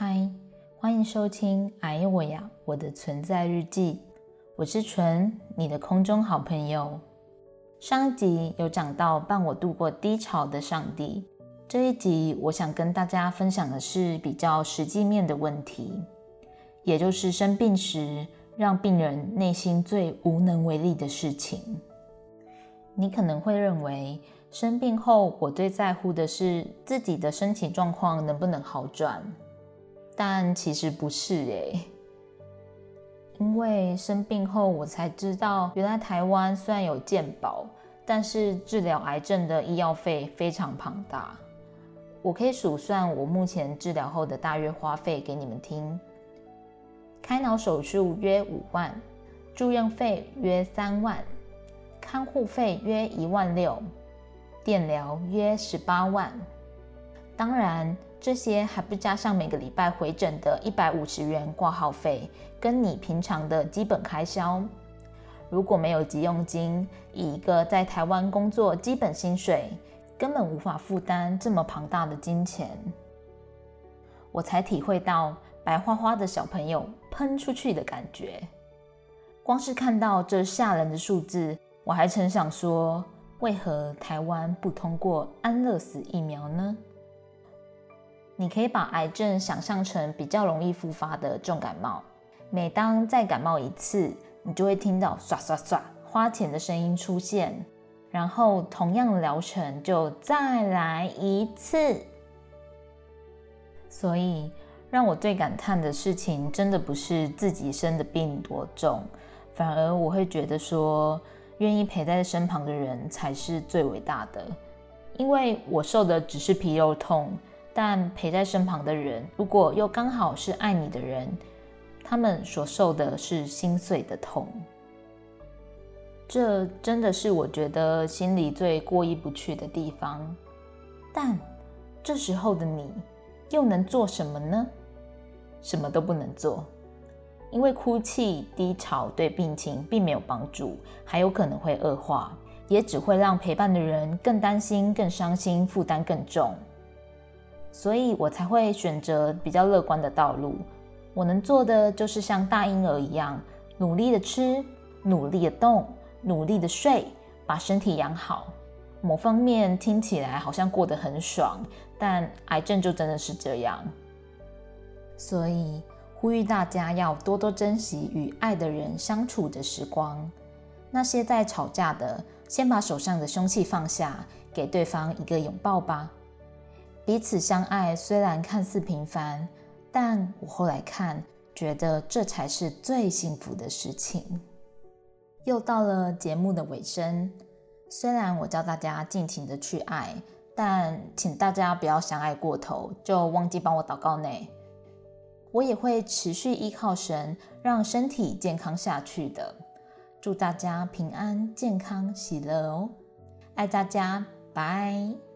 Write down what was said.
嗨，欢迎收听《哎我呀我的存在日记》，我是纯，你的空中好朋友。上集有讲到伴我度过低潮的上帝，这一集我想跟大家分享的是比较实际面的问题，也就是生病时让病人内心最无能为力的事情。你可能会认为，生病后我最在乎的是自己的身体状况能不能好转，但其实不是诶。因为生病后我才知道，原来台湾虽然有健保，但是治疗癌症的医药费非常庞大。我可以数算我目前治疗后的大约花费给你们听：开脑手术约五万，住院费约三万。看护费约一万六，电疗约十八万。当然，这些还不加上每个礼拜回诊的一百五十元挂号费，跟你平常的基本开销。如果没有急用金，以一个在台湾工作基本薪水，根本无法负担这么庞大的金钱。我才体会到白花花的小朋友喷出去的感觉。光是看到这吓人的数字。我还曾想说，为何台湾不通过安乐死疫苗呢？你可以把癌症想象成比较容易复发的重感冒，每当再感冒一次，你就会听到唰唰唰花钱的声音出现，然后同样的疗程就再来一次。所以，让我最感叹的事情，真的不是自己生的病多重，反而我会觉得说。愿意陪在身旁的人才是最伟大的，因为我受的只是皮肉痛，但陪在身旁的人，如果又刚好是爱你的人，他们所受的是心碎的痛。这真的是我觉得心里最过意不去的地方。但这时候的你又能做什么呢？什么都不能做。因为哭泣、低潮对病情并没有帮助，还有可能会恶化，也只会让陪伴的人更担心、更伤心，负担更重。所以我才会选择比较乐观的道路。我能做的就是像大婴儿一样，努力的吃，努力的动，努力的睡，把身体养好。某方面听起来好像过得很爽，但癌症就真的是这样。所以。呼吁大家要多多珍惜与爱的人相处的时光。那些在吵架的，先把手上的凶器放下，给对方一个拥抱吧。彼此相爱虽然看似平凡，但我后来看，觉得这才是最幸福的事情。又到了节目的尾声，虽然我教大家尽情的去爱，但请大家不要相爱过头，就忘记帮我祷告呢。我也会持续依靠神，让身体健康下去的。祝大家平安、健康、喜乐哦！爱大家，拜。